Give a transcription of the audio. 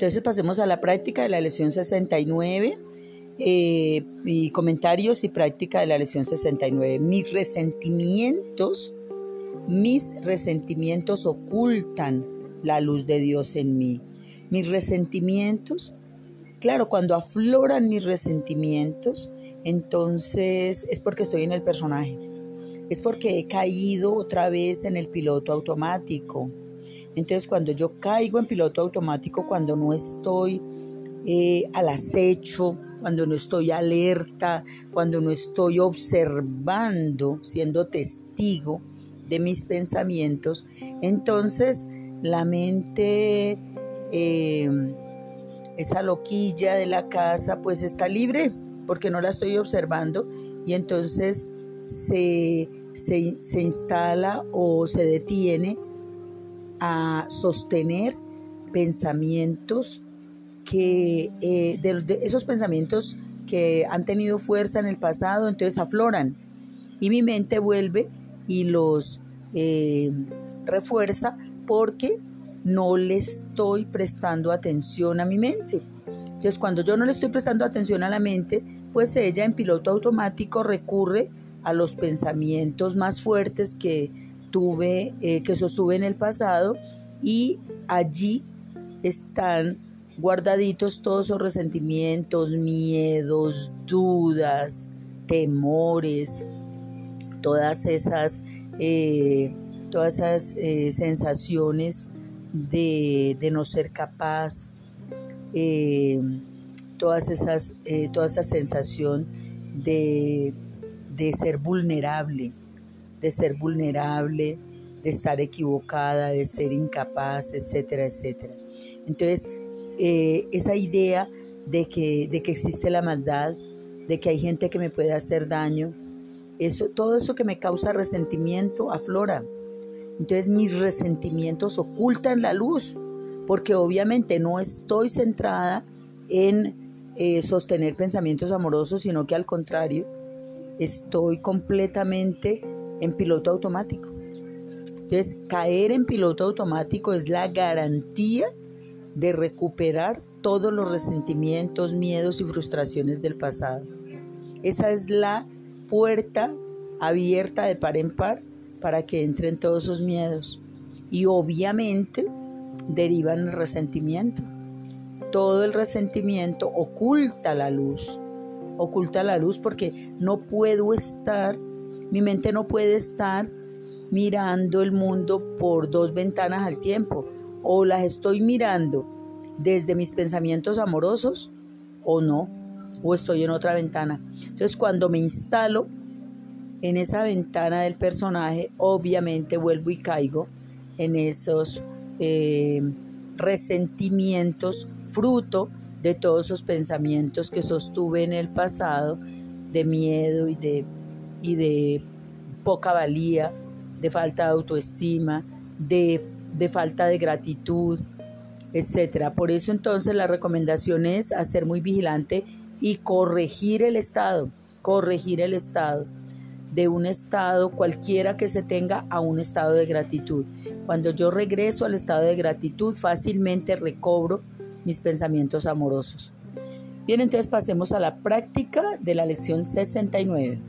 Entonces pasemos a la práctica de la lección 69 eh, y comentarios y práctica de la lección 69. Mis resentimientos, mis resentimientos ocultan la luz de Dios en mí. Mis resentimientos, claro, cuando afloran mis resentimientos, entonces es porque estoy en el personaje. Es porque he caído otra vez en el piloto automático entonces cuando yo caigo en piloto automático, cuando no estoy eh, al acecho, cuando no estoy alerta, cuando no estoy observando, siendo testigo de mis pensamientos, entonces la mente, em, esa loquilla de la casa, pues está libre porque no la estoy observando y entonces se, se instala o se detiene a sostener pensamientos que, eh, de, esos pensamientos que han tenido fuerza en el pasado, entonces afloran y mi mente vuelve y los eh, refuerza porque no le estoy prestando atención a mi mente. Entonces cuando yo no le estoy prestando atención a la mente, pues ella en piloto automático recurre a los pensamientos más fuertes que tuve, eh, que sostuve en el pasado y allí están guardaditos todos esos resentimientos, miedos, dudas, temores, todas esas, eh, todas esas eh, sensaciones de, no ser capaz, todas esas, toda esa sensación de, de ser vulnerable de ser vulnerable, de estar equivocada, de ser incapaz, etcétera, etcétera. Entonces, eh, esa idea de que, de que existe la maldad, de que hay gente que me puede hacer daño, eso, todo eso que me causa resentimiento aflora. Entonces mis resentimientos ocultan la luz, porque obviamente no estoy centrada en eh, sostener pensamientos amorosos, sino que al contrario, estoy completamente en piloto automático. Entonces, caer en piloto automático es la garantía de recuperar todos los resentimientos, miedos y frustraciones del pasado. Esa es la puerta abierta de par en par para que entren todos esos miedos. Y obviamente derivan el resentimiento. Todo el resentimiento oculta la luz. Oculta la luz porque no puedo estar mi mente no puede estar mirando el mundo por dos ventanas al tiempo. O las estoy mirando desde mis pensamientos amorosos o no. O estoy en otra ventana. Entonces cuando me instalo en esa ventana del personaje, obviamente vuelvo y caigo en esos eh, resentimientos fruto de todos esos pensamientos que sostuve en el pasado de miedo y de y de poca valía, de falta de autoestima, de, falta de gratitud, etcétera. Por eso entonces la recomendación es hacer muy vigilante y corregir el estado, corregir el estado de un estado cualquiera que se tenga a un estado de gratitud. Cuando yo regreso al estado de gratitud, fácilmente recobro mis pensamientos amorosos. Bien, entonces pasemos a la práctica de la lección 69.